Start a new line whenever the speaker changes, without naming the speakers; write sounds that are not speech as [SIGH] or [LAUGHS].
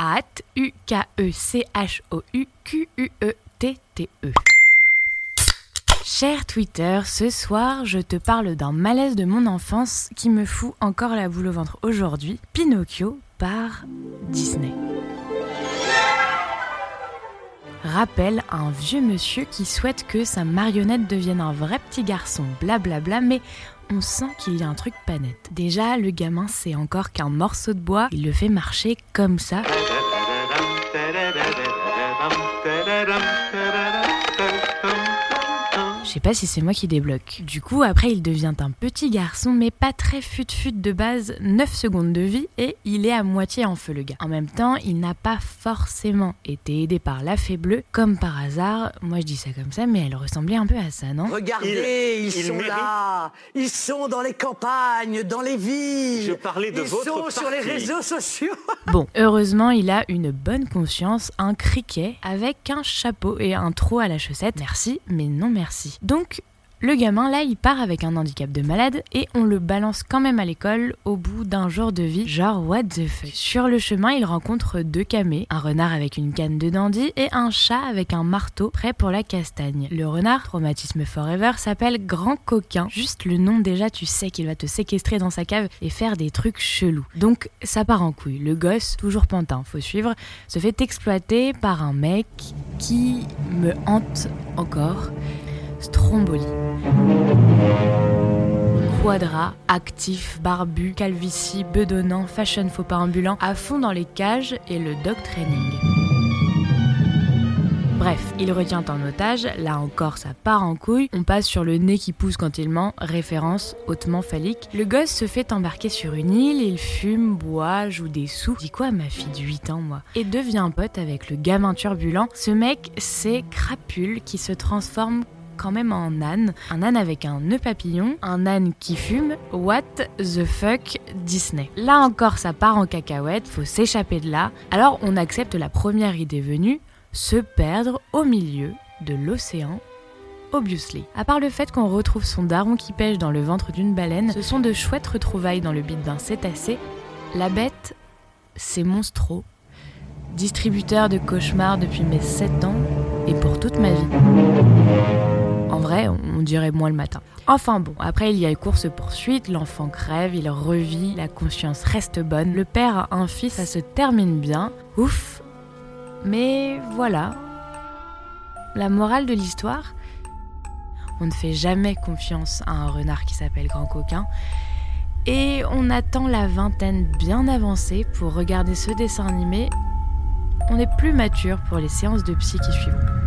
hâte, U-K-E-C-H-O-U-Q-U-E-T-T-E. Cher Twitter, ce soir, je te parle d'un malaise de mon enfance qui me fout encore la boule au ventre aujourd'hui. Pinocchio par Disney. Rappelle un vieux monsieur qui souhaite que sa marionnette devienne un vrai petit garçon, blablabla, mais on sent qu'il y a un truc pas net. Déjà, le gamin, c'est encore qu'un morceau de bois, il le fait marcher comme ça. Je sais pas si c'est moi qui débloque. Du coup, après, il devient un petit garçon, mais pas très fut-fut de base, 9 secondes de vie, et il est à moitié en feu, le gars. En même temps, il n'a pas forcément été aidé par la fée bleue, comme par hasard. Moi, je dis ça comme ça, mais elle ressemblait un peu à ça, non?
Regardez, ils, sont là. Ils sont dans les campagnes, dans les villes.
Je parlais de
ils
votre
sont sur les réseaux sociaux. [LAUGHS]
Bon, heureusement, il a une bonne conscience, un criquet avec un chapeau et un trou à la chaussette. Merci, mais non merci. Donc, le gamin, là, il part avec un handicap de malade et on le balance quand même à l'école au bout d'un jour de vie, genre what the fuck? Sur le chemin, il rencontre deux camés, un renard avec une canne de dandy et un chat avec un marteau prêt pour la castagne. Le renard, traumatisme forever, s'appelle Grand Coquin. Juste le nom déjà, tu sais qu'il va te séquestrer dans sa cave et faire des trucs chelous. Donc ça part en couille. Le gosse, toujours pantin, faut suivre, se fait exploiter par un mec qui me hante encore. Stromboli. Quadra, actif, barbu, calvitie, bedonnant, fashion faux pas ambulant, à fond dans les cages et le dog training. Bref, il retient en otage, là encore ça part en couille, on passe sur le nez qui pousse quand il ment, référence hautement phallique. Le gosse se fait embarquer sur une île, il fume, boit, joue des sous, dit quoi ma fille de 8 ans moi, et devient pote avec le gamin turbulent. Ce mec, c'est Crapule qui se transforme quand même en âne. Un âne avec un nœud papillon, un âne qui fume. What the fuck Disney. Là encore, ça part en cacahuète, faut s'échapper de là. Alors on accepte la première idée venue, se perdre au milieu de l'océan. Obviously. À part le fait qu'on retrouve son daron qui pêche dans le ventre d'une baleine, ce sont de chouettes retrouvailles dans le bide d'un cétacé. La bête, c'est Monstro, distributeur de cauchemars depuis mes 7 ans et pour toute ma vie. En vrai, on dirait moins le matin. Enfin bon, après il y a course-poursuite, l'enfant crève, il revit, la conscience reste bonne, le père a un fils, ça se termine bien. Ouf Mais voilà. La morale de l'histoire On ne fait jamais confiance à un renard qui s'appelle Grand Coquin. Et on attend la vingtaine bien avancée pour regarder ce dessin animé. On est plus mature pour les séances de psy qui suivront.